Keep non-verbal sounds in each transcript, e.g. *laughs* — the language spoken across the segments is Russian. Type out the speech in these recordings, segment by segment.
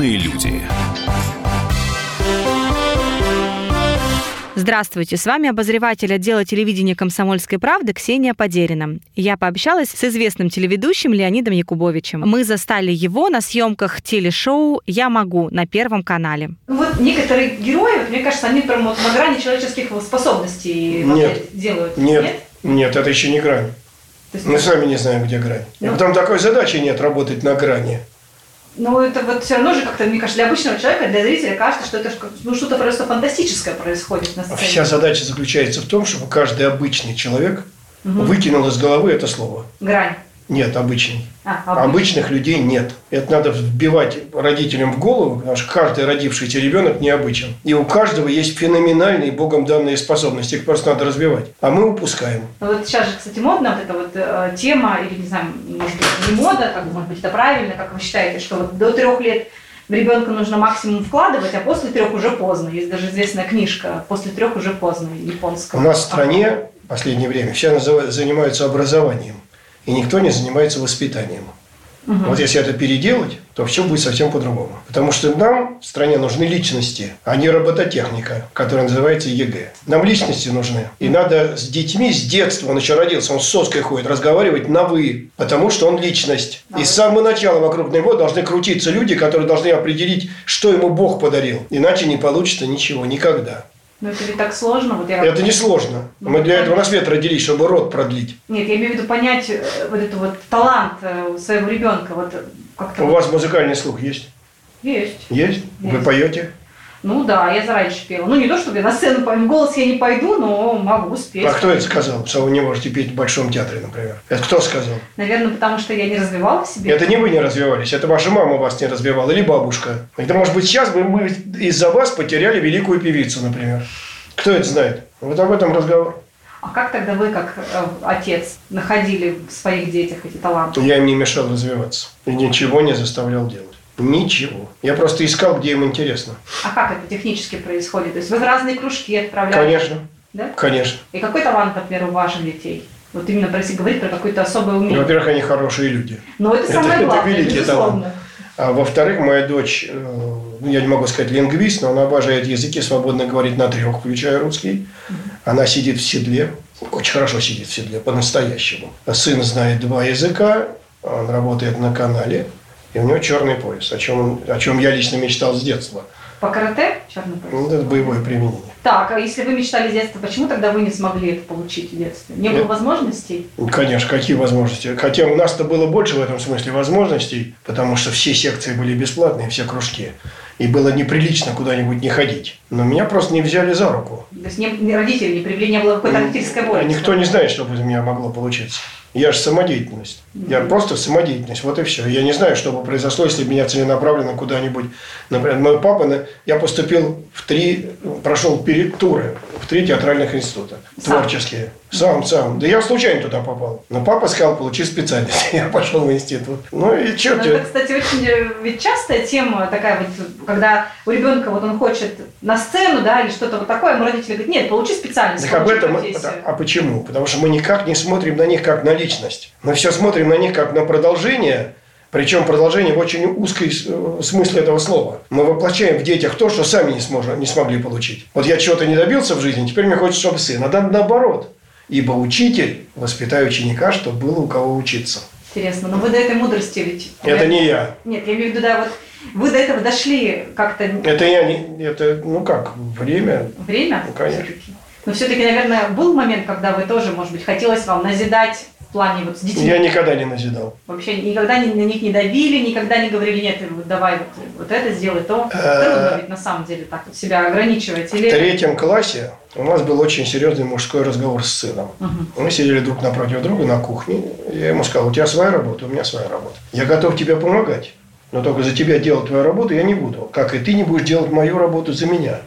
Умные люди. Здравствуйте, с вами обозреватель отдела телевидения «Комсомольской правды» Ксения Подерина. Я пообщалась с известным телеведущим Леонидом Якубовичем. Мы застали его на съемках телешоу «Я могу» на Первом канале. Ну вот некоторые герои, вот, мне кажется, они прям вот на грани человеческих способностей Нет. делают. Нет, нет, это еще не грань. Есть, Мы сами не знаем, где грань. И Ну. потом такой задачи нет работать на грани. Ну это вот все равно же как-то, мне кажется, для обычного человека, для зрителя кажется, что это ну, что-то просто фантастическое происходит на сцене. Вся задача заключается в том, чтобы каждый обычный человек Мгм. выкинул из головы это слово. Грань. Нет, обычный. А, обычный. Обычных людей нет. Это надо вбивать родителям в голову, потому что каждый родившийся ребенок необычен. И у каждого есть феноменальные богом данные способности, их просто надо развивать. А мы упускаем. Ну, вот сейчас же, кстати, модно вот эта вот э, тема, или не знаю, может быть, не мода, как бы, может быть, это правильно, как вы считаете, что вот до трех лет в ребенка нужно максимум вкладывать, а после трех уже поздно. Есть даже известная книжка «После трех уже поздно» японская. У нас в стране в последнее время все занимаются образованием, и никто не занимается воспитанием. Мгм. Вот если это переделать, то все будет совсем по-другому. Потому что нам в стране нужны личности, а не робототехника, которая называется ЕГЭ. Нам личности нужны. И надо с детьми с детства, он еще родился, он с соской ходит, разговаривать на «вы», потому что он личность. И с самого начала вокруг него должны крутиться люди, которые должны определить, что ему Бог подарил. Иначе не получится ничего, никогда. Ну, это ведь так сложно. Вот я... Это не сложно. Мы для этого на свет родились, чтобы род продлить. Нет, я имею в виду понять э, вот этот вот талант э, у своего ребенка. Вот как-то... У вас музыкальный слух есть? Есть. Есть? Вы Есть. поете? Ну да, я зараньше пела. Ну не то, чтобы я на сцену пою, голос я не пойду, но могу спеть. А кто это сказал, что вы не можете петь в Большом театре, например? Это кто сказал? Наверное, потому что я не развивала в себе. Это не вы не развивались, это ваша мама вас не развивала, или бабушка. Это, может быть, сейчас бы мы из-за вас потеряли великую певицу, например. Кто это знает? Вот об этом разговор. А как тогда вы, как э, отец, находили в своих детях эти таланты? Я им не мешал развиваться. И ничего не заставлял делать. Ничего. Я просто искал, где им интересно. А как это технически происходит? То есть вы в разные кружки отправляете? Конечно. Да? Конечно. И какой талант, например, у ваших детей? Вот именно про если говорить про какое-то особое умение. Во-первых, они хорошие люди. Но это это- самое *laughs* это главное, великий безусловно. А во-вторых, моя дочь, э, ну, я не могу сказать лингвист, но она обожает языки, свободно говорит на трех, включая русский. Она сидит в седле, очень хорошо сидит в седле, по-настоящему. Сын знает два языка, он работает на канале, и у него черный пояс, о чем, о чем я лично мечтал с детства. По карате черный пояс? Ну, Это боевое применение. Так, а если вы мечтали с детства, почему тогда вы не смогли это получить в детстве? Не было Нет. возможностей? Конечно, какие возможности? Хотя у нас-то было больше в этом смысле возможностей, потому что все секции были бесплатные, все кружки. И было неприлично куда-нибудь не ходить. Но меня просто не взяли за руку. То есть не, не родители не привели, не было какой-то родительской воли? Никто не знает, что бы из меня могло получиться. Я же самодеятельность. Я просто самодеятельность. Вот и все. Я не знаю, что бы произошло, если бы меня целенаправленно куда-нибудь... Например, мой папа... Я поступил в три... Прошел перед туры в три театральных института. Сам? Творческие. Сам, сам. Да я случайно туда попал. Но папа сказал, получи специальность. *laughs* Я пошел в институт. Ну и что Ну, это, кстати, очень э, ведь частая тема такая вот, когда у ребенка вот он хочет на сцену, да, или что-то вот такое, ему родители говорят, нет, получи специальность, Так об этом, профессию». а почему? Потому что мы никак не смотрим на них как на личность. Мы все смотрим на них как на продолжение, причем продолжение в очень узкой э, смысле этого слова. Мы воплощаем в детях то, что сами не, сможем, не смогли получить. Вот я чего-то не добился в жизни, теперь мне хочется, чтобы сын. А наоборот. Ибо учитель, воспитая ученика, чтобы было у кого учиться. Интересно, но вы до этой мудрости ведь... Это не я. Нет, я имею в виду, да, вот вы до этого дошли как-то Это я не... Это, ну как, время. время? Ну, конечно. всё-таки? Но все-таки, наверное, был момент, когда вы тоже, может быть, хотелось вам назидать в плане вот с детьми? Я никогда не назидал. Вообще никогда ни- на них не давили, никогда не говорили, нет, вот давай вот, вот это сделай, то. Э, Трудно ведь на самом деле так вот себя ограничивать. В Или... третьем классе у нас был очень серьезный мужской разговор с сыном. Мгм. Мы сидели друг напротив друга на кухне. Я ему сказал, у тебя своя работа, у меня своя работа. Я готов тебе помогать, но только за тебя делать твою работу я не буду. Как и ты не будешь делать мою работу за меня.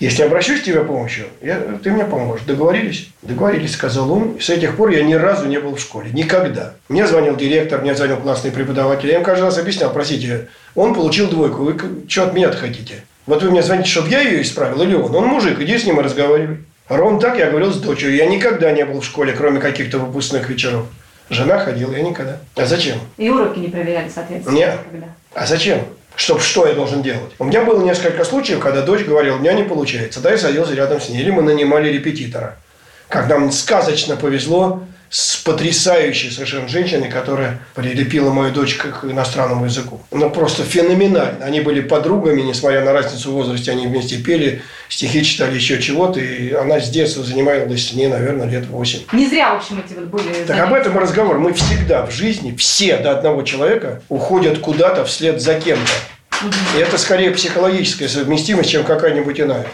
Если обращусь к тебе помощью, я, ты мне поможешь. Договорились? Договорились, сказал он. И с этих пор я ни разу не был в школе. Никогда. Мне звонил директор, мне звонил классный преподаватель. Я им каждый раз объяснял, простите, он получил двойку, вы что от меня хотите? Вот вы мне звоните, чтобы я ее исправил или он? Он мужик, иди с ним и разговаривай. Ровно так я говорил с дочерью. Я никогда не был в школе, кроме каких-то выпускных вечеров. Жена ходила, я никогда. А зачем? И уроки не проверяли, соответственно. Нет. Когда? А зачем? Чтоб что я должен делать? У меня было несколько случаев, когда дочь говорила, у меня не получается. Да, я садился рядом с ней. Или мы нанимали репетитора. Как нам сказочно повезло, с потрясающей совершенно женщиной, которая прилепила мою дочь к иностранному языку. Ну, просто феноменально. Они были подругами, несмотря на разницу в возрасте, они вместе пели, стихи читали, еще чего-то, и она с детства занималась с ней, наверное, лет восемь. Не зря, в общем, эти вот были Так об этом разговор. Мы всегда в жизни, все до одного человека уходят куда-то вслед за кем-то. И это скорее психологическая совместимость, чем какая-нибудь иная.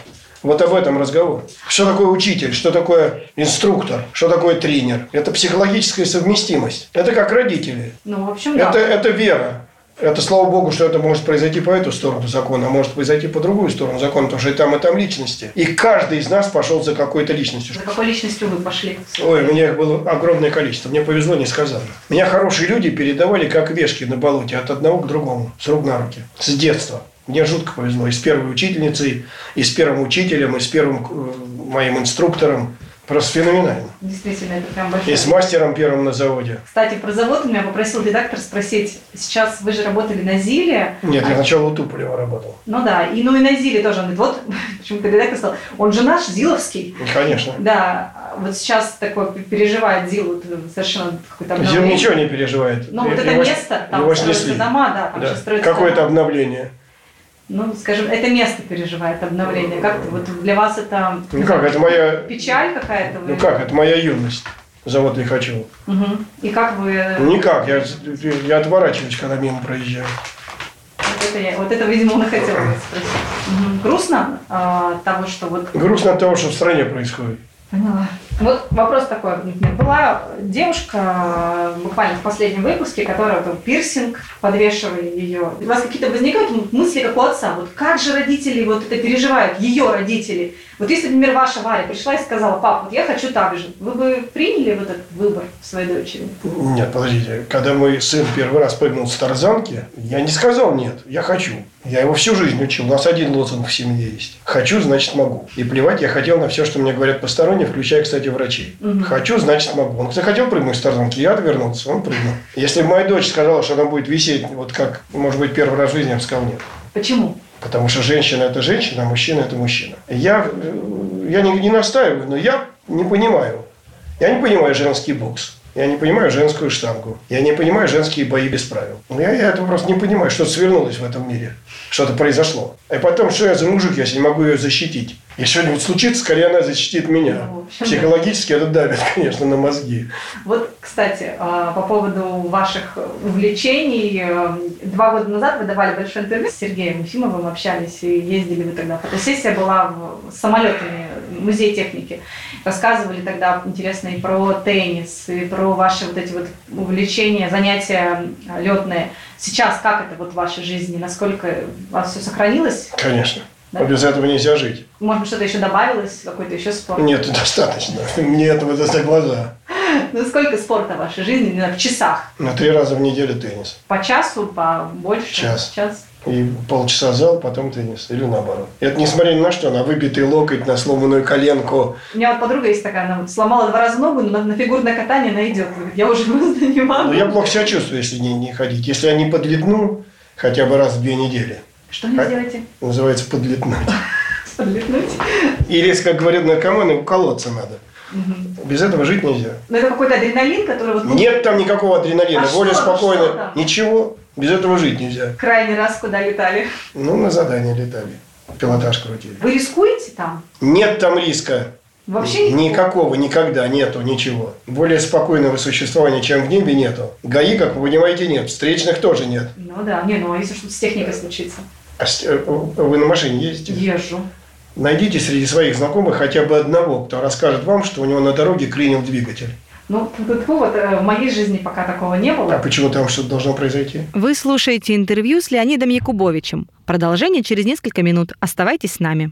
Вот об этом разговор. Что такое учитель, что такое инструктор, что такое тренер. Это психологическая совместимость. Это как родители. Ну, в общем, да. Это, это вера. Это, слава богу, что это может произойти по эту сторону закона, а может произойти по другую сторону закона, потому что и там, и там личности. И каждый из нас пошел за какой-то личностью. За какой личностью вы пошли? Ой, у меня их было огромное количество. Мне повезло несказанно. Меня хорошие люди передавали как вешки на болоте от одного к другому, с рук на руки, с детства. Мне жутко повезло. И с первой учительницей, и с первым учителем, и с первым э, моим инструктором. Просто феноменально. Действительно, это прям большое. И с мастером первым на заводе. Кстати, про завод меня попросил редактор спросить. Сейчас вы же работали на ЗИЛе. Нет, я сначала у Туполева работал. Ну да, и ну и на ЗИЛе тоже. Он говорит, вот, *laughs* почему-то редактор сказал, он же наш, ЗИЛовский. Конечно. Да, вот сейчас такой переживает ЗИЛ совершенно какое-то ЗИЛ ничего не переживает. Ну вот это место, там строятся дома, да, там да. строятся Какое-то дома. обновление ну, скажем, это место переживает обновление. Как вот для вас это ну как, это моя печаль какая-то? Ну как, это моя юность. Завод Лихачева. Угу. И как вы... Никак, я, я отворачиваюсь, когда мимо проезжаю. Вот это, я, вот это видимо, он и хотел спросить. Угу. Грустно а, того, что вот... Грустно от того, что в стране происходит. Поняла. Вот вопрос такой. Была девушка буквально в последнем выпуске, которая был пирсинг, подвешивали ее. У вас какие-то возникают мысли, как у отца? Вот как же родители вот это переживают, ее родители? Вот если, например, ваша Варя пришла и сказала, пап, вот я хочу так же, вы бы приняли вот этот выбор своей дочери? Нет, подождите. Когда мой сын первый раз прыгнул с тарзанки, я не сказал нет, я хочу. Я его всю жизнь учил. У нас один лозунг в семье есть. Хочу, значит могу. И плевать я хотел на все, что мне говорят посторонние, включая, кстати, врачей. Угу. Хочу, значит могу. Он захотел прыгнуть с тарзанки, я отвернулся, он прыгнул. Если бы моя дочь сказала, что она будет висеть, вот как, может быть, первый раз в жизни, я бы сказал нет. Почему? Потому что женщина – это женщина, а мужчина – это мужчина. Я, я не, не настаиваю, но я не понимаю. Я не понимаю женский бокс. Я не понимаю женскую штангу. Я не понимаю женские бои без правил. Я, я это просто не понимаю, что-то свернулось в этом мире. Что-то произошло. И потом, что я за мужик, если не могу ее защитить? Если что-нибудь случится, скорее она защитит меня. Ну, общем, Психологически это давит, *laughs* конечно, на мозги. Вот, кстати, а, по поводу ваших увлечений. Два года назад вы давали большое интервью с Сергеем Ефимовым, общались и ездили вы тогда. Фотосессия была в- с самолетами, музей техники. Рассказывали тогда интересно и про теннис, и про ваши вот эти вот увлечения, занятия летные. Сейчас как это вот в вашей жизни? Насколько у вас все сохранилось? Конечно. Да. А без этого нельзя жить. Может быть, что-то еще добавилось, какой-то еще спорт? Нет, достаточно. *laughs* Мне этого за глаза. *laughs* Ну, сколько спорта в вашей жизни, в часах? На три раза в неделю теннис. По часу, по больше? Час. Час. И полчаса зал, потом теннис. Или наоборот. Это несмотря ни на что, на выбитый локоть, на сломанную коленку. У меня вот подруга есть такая, она вот сломала два раза ногу, но на, фигурное катание она идет. Я уже *laughs* просто не могу. Но я плохо себя чувствую, если не, не ходить. Если я не подлетну хотя бы раз в две недели. Что А? сделаете? Называется подлетнуть. *laughs* Подлетнуть? Или, как говорят наркоманы, уколоться надо. Мгм. Без этого жить нельзя. Но это какой-то адреналин, который вот Нет там никакого адреналина. А Более что- спокойно. что там? Ничего. Без этого жить нельзя. крайний раз куда летали. Ну, на задание летали. Пилотаж крутили. Вы рискуете там? Нет там риска. Вообще Никакого, никогда нету, ничего. Более спокойного существования, чем в небе, нету. ГАИ, как вы понимаете, нет. Встречных тоже нет. Ну да, не, ну а если что-то с техникой случится? А с- э, вы на машине ездите? Езжу. Найдите среди своих знакомых хотя бы одного, кто расскажет вам, что у него на дороге клинил двигатель. Ну, тут вот э, в моей жизни пока такого не А было. почему там что-то должно произойти? Вы слушаете интервью с Леонидом Якубовичем. Продолжение через несколько минут. Оставайтесь с нами.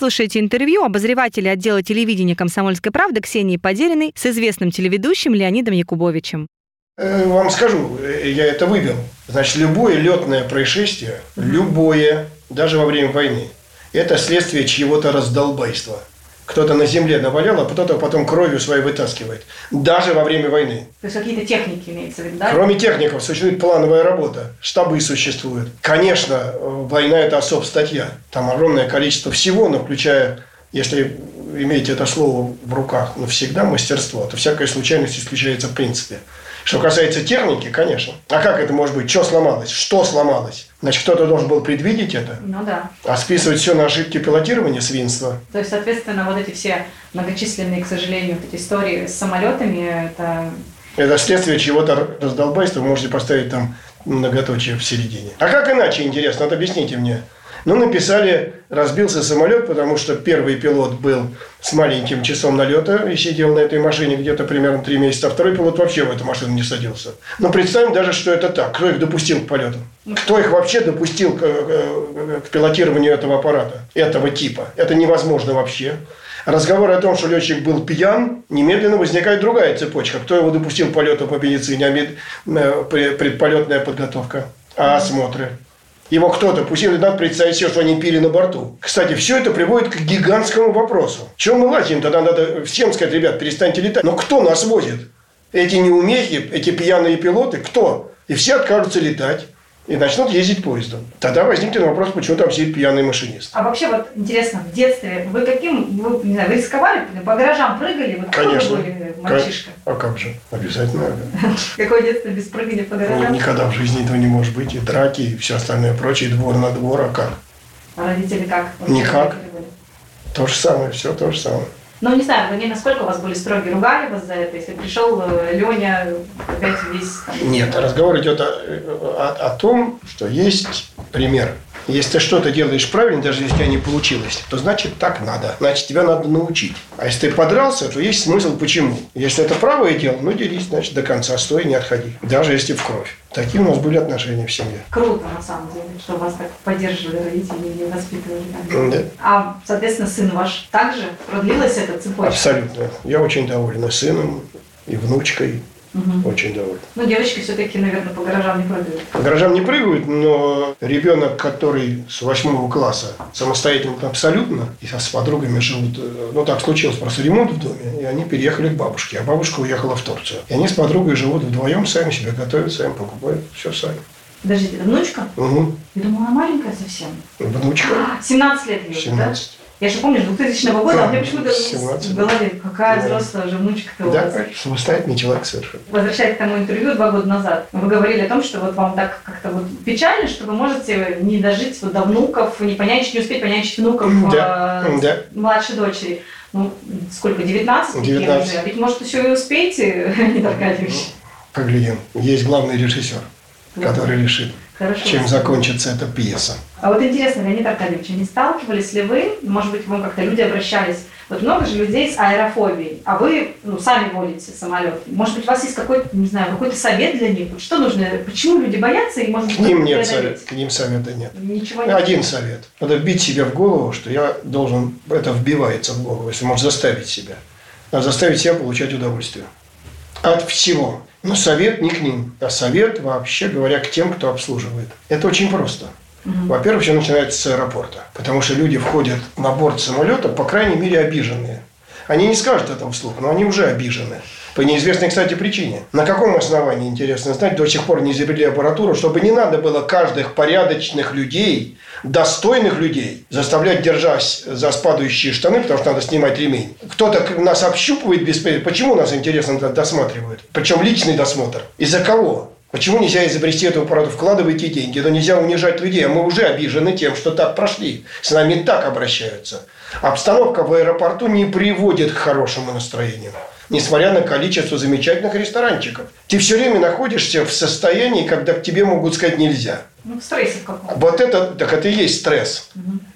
Слушаете интервью обозревателя отдела телевидения «Комсомольской правды» Ксении Подериной с известным телеведущим Леонидом Якубовичем. Э, Вам скажу, э, я это вывел. Значит, любое летное происшествие, любое, даже во время войны, это следствие чьего-то раздолбайства. Кто-то на земле навалял, а кто-то потом кровью своей вытаскивает. Даже во время войны. То есть какие-то техники имеется в виду, да? Кроме техников существует плановая работа, штабы существуют. Конечно, война – это особ статья. Там огромное количество всего, но включая, если иметь это слово в руках навсегда, мастерство, то всякая случайность исключается в принципе. Что касается техники, конечно. А как это может быть? Что сломалось? Что сломалось? Значит, кто-то должен был предвидеть это, Ну да. а списывать все на ошибки пилотирования свинства. То есть, соответственно, вот эти все многочисленные, к сожалению, вот эти истории с самолетами, это Это следствие чего-то раздолбайства, вы можете поставить там многоточие в середине. А как иначе, интересно? Вот объясните мне. Ну, написали, разбился самолет, потому что первый пилот был с маленьким часом налета и сидел на этой машине где-то примерно три месяца, а второй пилот вообще в эту машину не садился. Но представим даже, что это так. Кто их допустил к полету? Кто их вообще допустил к, к- к пилотированию этого аппарата, этого типа? Это невозможно вообще. Разговор о том, что летчик был пьян, немедленно возникает другая цепочка. Кто его допустил к полету по медицине, а мед- э, пре- предполетная подготовка, а осмотры? Его кто-то, пусть надо представить себе, что они пили на борту. Кстати, все это приводит к гигантскому вопросу. Чем мы лазим? Тогда надо всем сказать, ребят, перестаньте летать. Но кто нас возит? Эти неумехи, эти пьяные пилоты, кто? И все откажутся летать и начнут ездить поездом. Тогда возникнет вопрос, почему там сидит пьяный машинист. А вообще вот интересно, в детстве вы каким, вы, не знаю, вы рисковали, по гаражам прыгали? Вот Конечно. вы были мальчишка? А как же? Обязательно. *laughs* Какое детство без прыгания по гаражам? никогда в жизни этого не может быть. И драки, и все остальное прочее, и двор на двор. А как? А родители как? Никак. То же самое, все то же самое. Ну, не знаю, не насколько у вас были строгие, ругали вас за это, если пришел э, Леня опять весь. Нет, разговор идет о, о- о том, что есть пример. Если ты что-то делаешь правильно, даже если у тебя не получилось, то значит так надо. Значит, тебя надо научить. А если ты подрался, то есть смысл почему. Если это правое дело, ну дерись, значит, до конца, стой, не отходи. Даже если в кровь. Такие у нас были отношения в семье. Круто, на самом деле, что вас так поддерживали родители и воспитывали. Да. А, соответственно, сын ваш также продлилась эта цепочка? Абсолютно. Я очень доволен и сыном, и внучкой. Мгм. Очень доволен. Ну, девочки все-таки, наверное, по гаражам не прыгают. По гаражам не прыгают, но ребенок, который с восьмого класса самостоятельно абсолютно, и с подругами живут, э, ну так случилось, просто ремонт в доме, и они переехали к бабушке, а бабушка уехала в Турцию. И они с подругой живут вдвоем, сами себе готовят, сами покупают, все сами. Подождите, это внучка? Угу. Я думала, она маленькая совсем. Внучка, А, 17 лет ей, уже, да? 17. Я же помню, с 2000 года, Да, а мне почему-то 17. в голове, какая Да. взрослая уже внучка-то у вас. Да, самостоятельный человек совершенно. Возвращаясь к тому интервью два года назад, вы говорили о том, что вот вам так как-то вот печально, что вы можете не дожить вот до внуков, не понянчить, не успеть понянчить внуков Да, э, да. младшей дочери. Ну, сколько, 19? такие 19. уже? А ведь, может, еще и успеете, *laughs* Леонид Аркадьевич? Поглядим. Есть главный режиссер, который решит, Хорошо. чем закончится эта пьеса. А вот интересно, Леонид Аркадьевич, а не сталкивались ли вы, может быть, к вам как-то люди обращались, вот много же людей с аэрофобией, а вы ну, сами водите самолет. Может быть, у вас есть какой-то, не знаю, какой-то совет для них? Что нужно, почему люди боятся и, может быть, К ним нет совета, к ним совета нет. Ничего нет. Один совет. Надо вбить себе в голову, что я должен, это вбивается в голову, если можно заставить себя. Надо заставить себя получать удовольствие. От всего. Но совет не к ним, а совет, вообще говоря, к тем, кто обслуживает. Это очень просто. Во-первых, все начинается с аэропорта. Потому что люди входят на борт самолета, по крайней мере, обиженные. Они не скажут этого вслух, но они уже обижены. По неизвестной, кстати, причине. На каком основании, интересно знать, до сих пор не изобрели аппаратуру, чтобы не надо было каждых порядочных людей, достойных людей, заставлять держась за спадающие штаны, потому что надо снимать ремень. Кто-то нас общупывает без... Почему нас, интересно, досматривают? Причем личный досмотр. Из-за кого? Почему нельзя изобрести эту аппаратуру? Вкладывайте деньги, но нельзя унижать людей. А мы уже обижены тем, что так прошли. С нами так обращаются. Обстановка в аэропорту не приводит к хорошему настроению. Несмотря на количество замечательных ресторанчиков. Ты все время находишься в состоянии, когда к тебе могут сказать нельзя. Ну, в стрессе в каком Вот это, так это и есть стресс.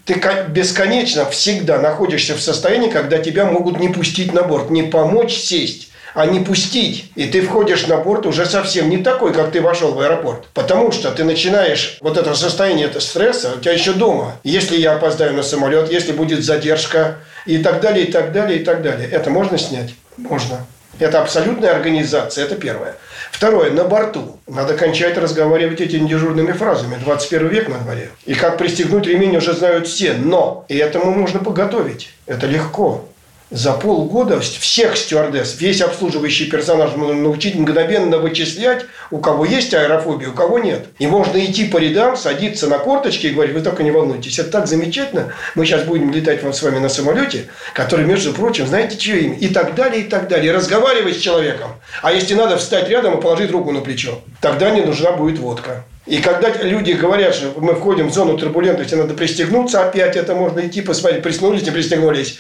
Ты ко- бесконечно всегда находишься в состоянии, когда тебя могут не пустить на борт, не помочь сесть, а не пустить. И ты входишь на борт уже совсем не такой, как ты вошел в аэропорт. Потому что ты начинаешь вот это состояние это стресса у тебя еще дома. Если я опоздаю на самолет, если будет задержка и так далее, и так далее, и так далее. Это можно снять? Можно. Это абсолютная организация, это первое. Второе, на борту. Надо кончать разговаривать этими дежурными фразами. 21 век на дворе. И как пристегнуть ремень уже знают все. Но и этому можно подготовить. Это легко. За полгода всех стюардесс, весь обслуживающий персонаж можно научить мгновенно вычислять, у кого есть аэрофобия, у кого нет. И можно идти по рядам, садиться на корточки и говорить, вы только не волнуйтесь, это так замечательно, мы сейчас будем летать вот с вами на самолете, который, между прочим, знаете, чье имя, и так далее, и так далее. Разговаривать с человеком. А если надо, встать рядом и положить руку на плечо. Тогда не нужна будет водка. И когда люди говорят, что мы входим в зону турбулентности, надо пристегнуться, опять это можно идти посмотреть, пристегнулись, не пристегнулись,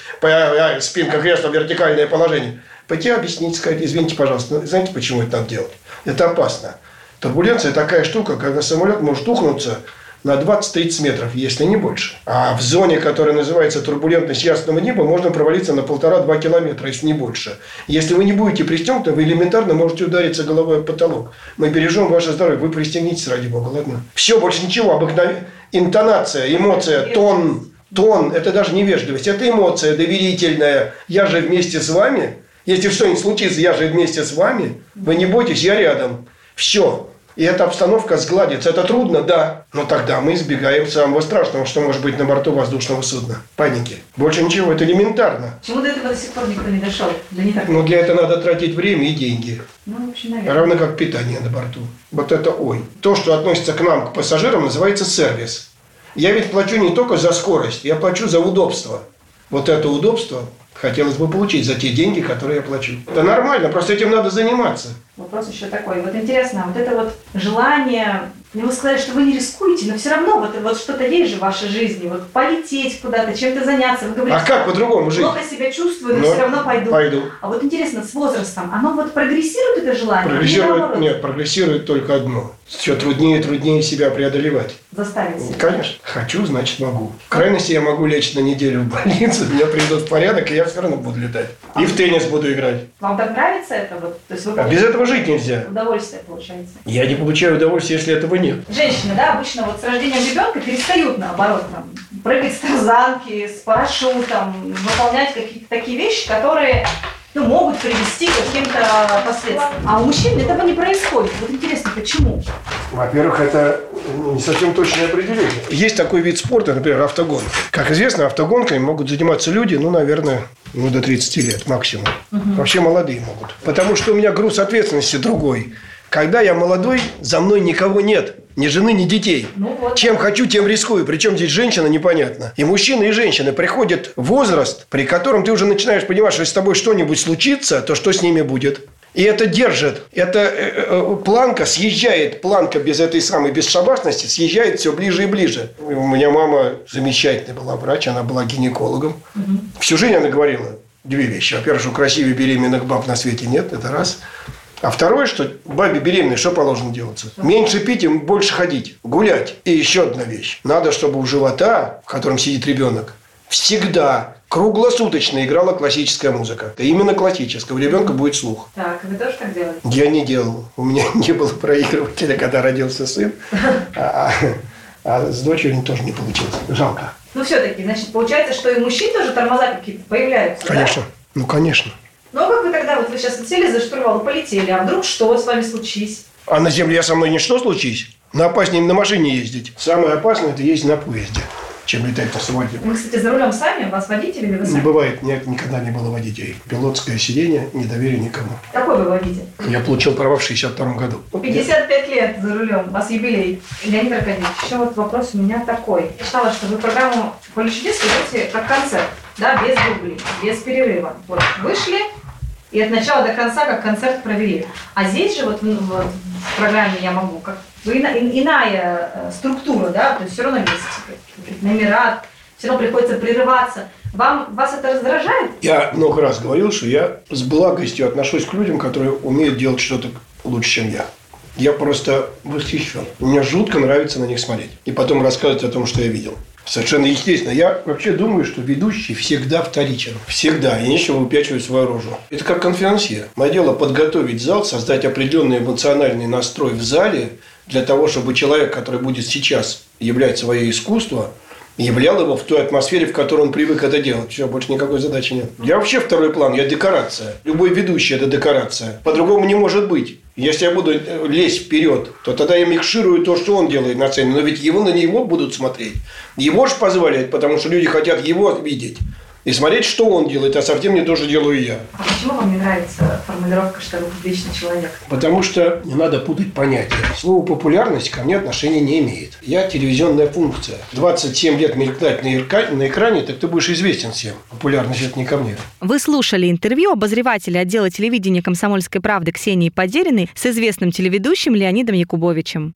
спинка кресла, вертикальное положение. Пойти объяснить, сказать, извините, пожалуйста, знаете, почему это надо делать? Это опасно. Турбуленция такая штука, когда самолет может ухнуться на 20-30 метров, если не больше. А в зоне, которая называется турбулентность ясного неба, можно провалиться на полтора-два километра, если не больше. Если вы не будете пристегнуты, вы элементарно можете удариться головой об потолок. Мы бережем ваше здоровье. Вы пристегнитесь, ради бога, ладно? Все, больше ничего. Обыкновенная интонация, эмоция, тон, тон – это даже невежливость. Это эмоция доверительная. Я же вместе с вами. Если что-нибудь случится, я же вместе с вами. Вы не бойтесь, я рядом. Все. И эта обстановка сгладится. Это трудно, да. Но тогда мы избегаем самого страшного, что может быть на борту воздушного судна. Паники. Больше ничего, это элементарно. Почему до этого до сих пор никто не дошел? Да не так. Но для этого надо тратить время и деньги. Ну, в общем, наверное. Равно как питание на борту. Вот это ой. То, что относится к нам, к пассажирам, называется сервис. Я ведь плачу не только за скорость, я плачу за удобство. Вот это удобство хотелось бы получить за те деньги, которые я плачу. Это нормально, просто этим надо заниматься. Вопрос еще такой. Вот интересно, вот это вот желание, ну вы сказали, что вы не рискуете, но все равно вот, вот что-то есть же в вашей жизни, вот полететь куда-то, чем-то заняться. Вы говорите, А как по-другому жить? плохо себя чувствую, но, Но все равно пойду. пойду. А вот интересно, с возрастом, оно вот прогрессирует это желание? Прогрессирует, нет, прогрессирует только одно. Все труднее и труднее себя преодолевать. Заставить себя? Конечно. Хочу, значит могу. В крайности я могу лечь на неделю в больницу, *laughs* меня приведут в порядок, и я все равно буду летать. И в теннис буду играть. Вам так нравится это? Вот, то есть вы А без этого жить нельзя. удовольствие получается? Я не получаю удовольствия, если этого нет. Женщины, да, обычно вот с рождением ребенка перестают, наоборот, там, прыгать с тарзанки, с парашютом, выполнять какие-то такие вещи, которые ну, могут привести к каким-то последствиям. А у мужчин этого не происходит. Вот интересно, почему? Во-первых, это не совсем точное определение. Есть такой вид спорта, например, автогонка. Как известно, автогонкой могут заниматься люди, ну, наверное, ну, до 30 лет максимум. Вообще молодые могут. Потому что у меня груз ответственности другой. Когда я молодой, за мной никого нет. Ни жены, ни детей. Ну вот. Чем хочу, тем рискую. Причем здесь женщина, непонятно. И мужчины, и женщины приходят в возраст, при котором ты уже начинаешь понимать, что если с тобой что-нибудь случится, то что с ними будет? И это держит. Эта э, э, планка съезжает, планка без этой самой бесшабашности съезжает все ближе и ближе. У меня мама замечательная была врач, она была гинекологом. Всю жизнь она говорила две вещи. Во-первых, что красивее беременных баб на свете нет, это раз. А второе, что бабе беременной что положено делаться? Меньше пить и больше ходить, гулять. И еще одна вещь. Надо, чтобы у живота, в котором сидит ребенок, всегда круглосуточно играла классическая музыка. Именно классическая. У ребенка будет слух. Так, вы тоже так делаете? Я не делал. У меня *laughs* не было проигрывателя, когда родился сын. *laughs* А, а с дочерью тоже не получилось. Жалко. Ну, все-таки, значит, получается, что и мужчин тоже тормоза какие-то появляются, да? Конечно. Ну, конечно. Ну, а как вы вы сейчас сели за штурвал и полетели, а вдруг что с вами случись? А на земле со мной ничто случись? На опаснее на машине ездить. Самое опасное – это ездить на поезде, чем летать на самолете. Вы, кстати, за рулем сами? Вас водитель или вы Не сами? бывает, нет, никогда не было водителей. Пилотское сиденье, недоверие никому. Какой вы водитель? Я получил права в 62 году. 55 лет за рулем, у вас юбилей. Леонид Аркадьевич, еще вот вопрос у меня такой. Я читала, что вы программу «Поле чудес» ведете как концерт, да, без дублей, без перерыва. Вот вышли, и от начала до конца как концерт провели. А здесь же вот, в- вот в программе «Я могу», как вы ина- ин- иная э, структура, да, то есть все равно есть номера, все равно приходится прерываться. Вам, вас это раздражает? Я много раз говорил, что я с благостью отношусь к людям, которые умеют делать что-то лучше, чем я. Я просто восхищен. Мне жутко нравится на них смотреть. И потом рассказывать о том, что я видел. Совершенно естественно. Я вообще думаю, что ведущий всегда вторичен. Всегда. И нечего выпячивать свою рожу. Это как конферансье. Мое дело подготовить зал, создать определенный эмоциональный настрой в зале для того, чтобы человек, который будет сейчас являть свое искусство, являл его в той атмосфере, в которой он привык это делать. Все, больше никакой задачи нет. Я вообще второй план, я декорация. Любой ведущий – это декорация. По-другому не может быть. Если я буду лезть вперед, то тогда я микширую то, что он делает на сцене. Но ведь его на него будут смотреть. Его же позволяет, потому что люди хотят его видеть и смотреть, что он делает, а совсем не то же делаю я. А почему вам не нравится формулировка, что вы публичный человек? Потому что не надо путать понятия. Слово «популярность» ко мне отношения не имеет. Я телевизионная функция. 27 лет мелькать на экране, так ты будешь известен всем. Популярность – это не ко мне. Вы слушали интервью обозревателя отдела телевидения «Комсомольской правды» Ксении Подериной с известным телеведущим Леонидом Якубовичем.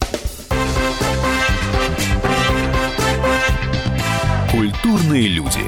Культурные люди.